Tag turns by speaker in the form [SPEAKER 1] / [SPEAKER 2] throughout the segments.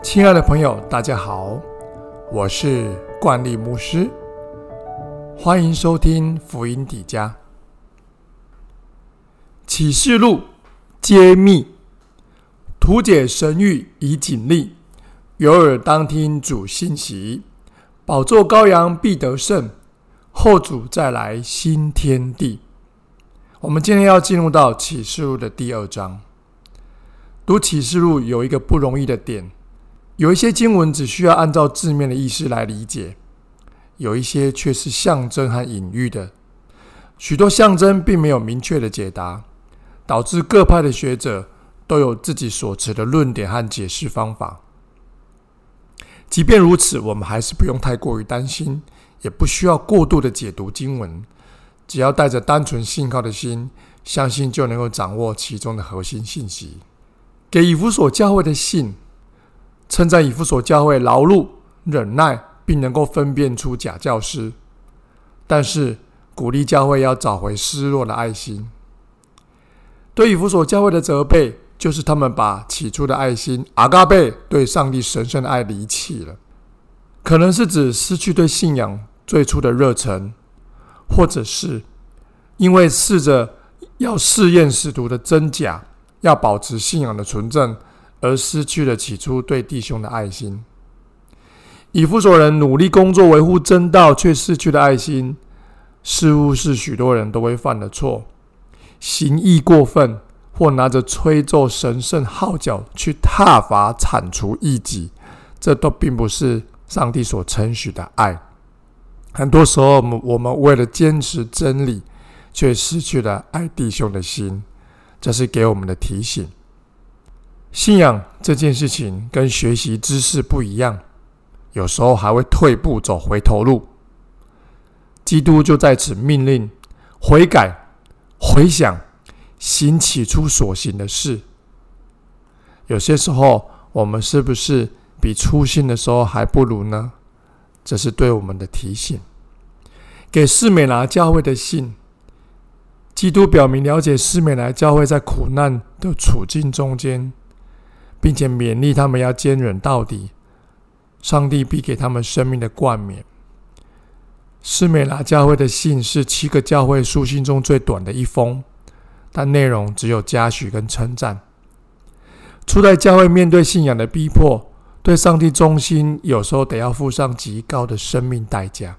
[SPEAKER 1] 亲爱的朋友，大家好，我是冠利牧师，欢迎收听福音底家启示录揭秘，图解神谕以警力，有耳当听主信息，宝座羔羊必得胜，后主再来新天地。我们今天要进入到启示录的第二章。读启示录有一个不容易的点。有一些经文只需要按照字面的意思来理解，有一些却是象征和隐喻的。许多象征并没有明确的解答，导致各派的学者都有自己所持的论点和解释方法。即便如此，我们还是不用太过于担心，也不需要过度的解读经文，只要带着单纯信靠的心，相信就能够掌握其中的核心信息。给以弗所教会的信。称赞以弗所教会劳碌、忍耐，并能够分辨出假教师，但是鼓励教会要找回失落的爱心。对以弗所教会的责备，就是他们把起初的爱心阿嘎贝对上帝神圣的爱离弃了，可能是指失去对信仰最初的热忱，或者是因为试着要试验使徒的真假，要保持信仰的纯正。而失去了起初对弟兄的爱心。以弗所人努力工作维护真道，却失去了爱心，似乎是许多人都会犯的错。行义过分，或拿着吹奏神圣号角去挞伐铲除异己，这都并不是上帝所承许的爱。很多时候，我们为了坚持真理，却失去了爱弟兄的心。这是给我们的提醒。信仰这件事情跟学习知识不一样，有时候还会退步走回头路。基督就在此命令悔改、回想、行起初所行的事。有些时候，我们是不是比初心的时候还不如呢？这是对我们的提醒。给士美拿教会的信，基督表明了解士美拿教会在苦难的处境中间。并且勉励他们要坚忍到底，上帝必给他们生命的冠冕。施美拉教会的信是七个教会书信中最短的一封，但内容只有嘉许跟称赞。初代教会面对信仰的逼迫，对上帝忠心，有时候得要付上极高的生命代价。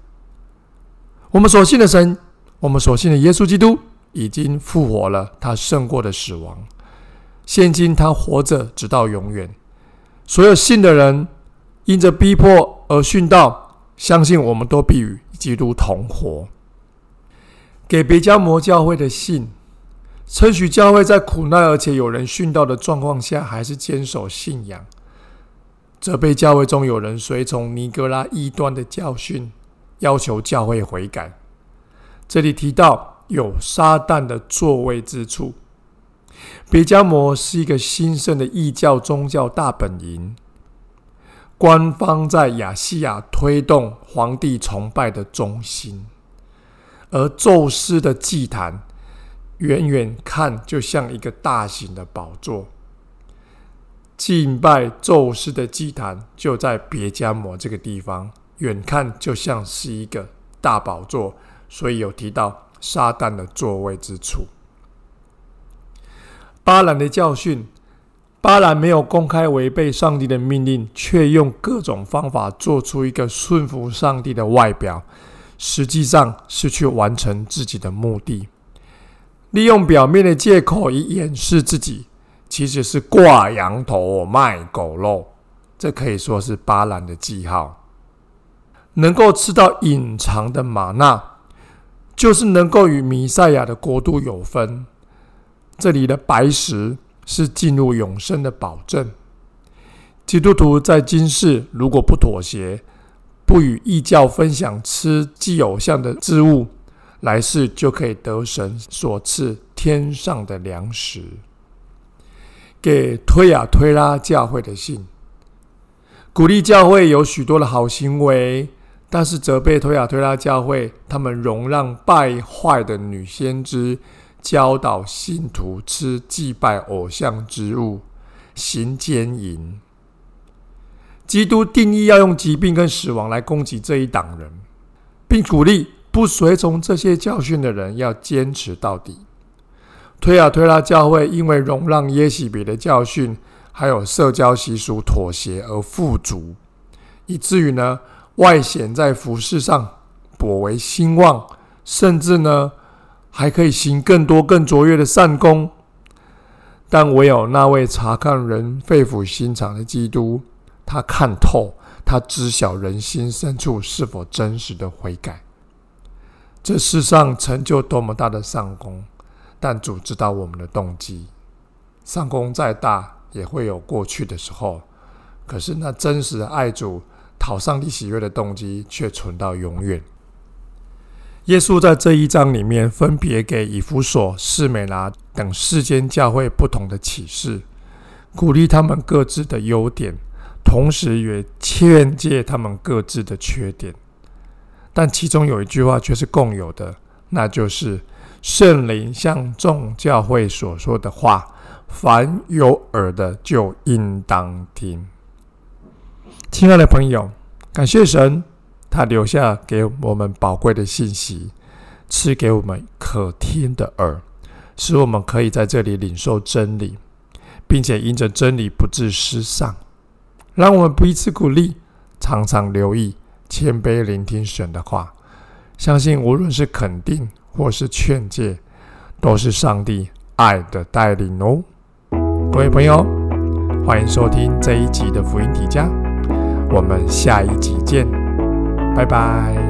[SPEAKER 1] 我们所信的神，我们所信的耶稣基督，已经复活了，他胜过了死亡。现今他活着，直到永远。所有信的人，因着逼迫而殉道，相信我们都必与基督同活。给别家摩教会的信，称许教会在苦难而且有人殉道的状况下，还是坚守信仰。责备教会中有人随从尼格拉异端的教训，要求教会悔改。这里提到有撒旦的座位之处。别加摩是一个兴盛的异教宗教大本营，官方在亚细亚推动皇帝崇拜的中心，而宙斯的祭坛远远看就像一个大型的宝座，敬拜宙斯的祭坛就在别加摩这个地方，远看就像是一个大宝座，所以有提到撒旦的座位之处。巴兰的教训，巴兰没有公开违背上帝的命令，却用各种方法做出一个顺服上帝的外表，实际上是去完成自己的目的。利用表面的借口以掩饰自己，其实是挂羊头卖狗肉。这可以说是巴兰的记号。能够吃到隐藏的玛纳，就是能够与弥赛亚的国度有分。这里的白石是进入永生的保证。基督徒在今世如果不妥协，不与异教分享吃祭偶像的之物，来世就可以得神所赐天上的粮食。给推亚推拉教会的信，鼓励教会有许多的好行为，但是责备推亚推拉教会，他们容让败坏的女先知。教导信徒吃祭拜偶像之物，行奸淫。基督定义要用疾病跟死亡来攻击这一党人，并鼓励不随从这些教训的人要坚持到底。推啊推拉教会因为容让耶喜别的教训，还有社交习俗妥协而富足，以至于呢外显在服饰上颇为兴旺，甚至呢还可以行更多更卓越的善功。但唯有那位查看人肺腑心肠的基督。他看透，他知晓人心深处是否真实的悔改。这世上成就多么大的善功，但主知道我们的动机。善功再大，也会有过去的时候。可是那真实的爱主、讨上帝喜悦的动机，却存到永远。耶稣在这一章里面，分别给以弗所、士美拿等世间教会不同的启示，鼓励他们各自的优点。同时也劝诫他们各自的缺点，但其中有一句话却是共有的，那就是圣灵向众教会所说的话，凡有耳的就应当听。亲爱的朋友，感谢神，他留下给我们宝贵的信息，赐给我们可听的耳，使我们可以在这里领受真理，并且因着真理不致失丧。让我们彼此鼓励，常常留意、谦卑聆听神的话，相信无论是肯定或是劝诫，都是上帝爱的带领哦。各位朋友，欢迎收听这一集的福音提家，我们下一集见，拜拜。